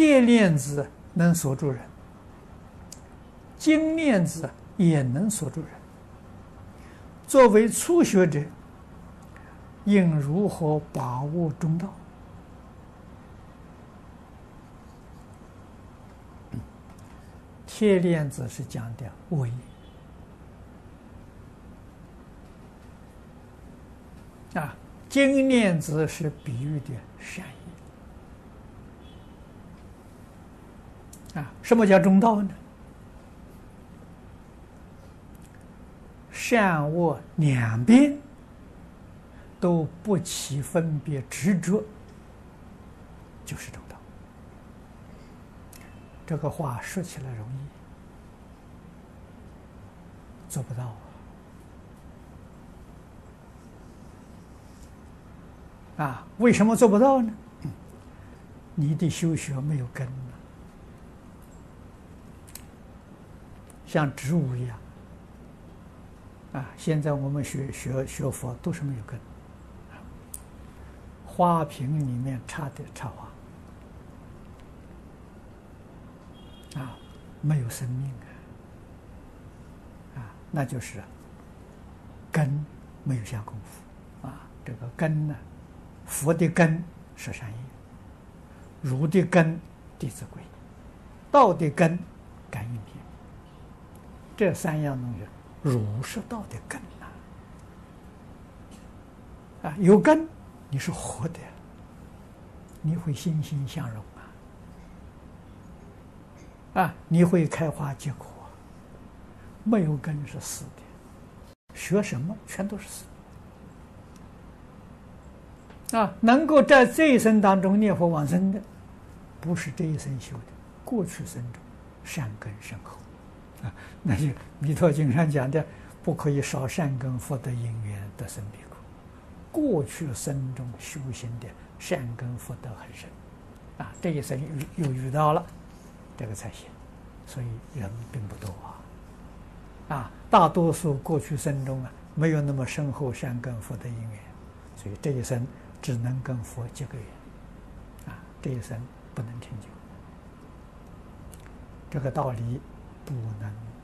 铁链子能锁住人，金链子也能锁住人。作为初学者，应如何把握中道？铁链子是讲的恶业啊，金链子是比喻的善业啊。什么叫中道呢？善恶两边都不起分别执着，就是中道。这个话说起来容易，做不到啊！啊，为什么做不到呢？你的修学没有根，像植物一样啊！现在我们学学学佛都是没有根，花瓶里面插的插花。啊，没有生命啊！啊，那就是根没有下功夫啊。这个根呢，佛的根是善业，儒的根弟子规，道的根感应篇。这三样东西，儒释道的根呐。啊，有根你是活的，你会欣欣向荣。啊，你会开花结果，没有根是死的。学什么全都是死。啊，能够在这一生当中念佛往生的，不是这一生修的，过去生中善根深厚。啊，那就《弥陀经》上讲的，不可以少善根福德因缘得生彼国。过去生中修行的善根福德很深，啊，这一生又又遇到了。这个才行，所以人并不多啊，啊，大多数过去生中啊，没有那么深厚善根福德因缘，所以这一生只能跟佛结个缘，啊，这一生不能成就，这个道理不能。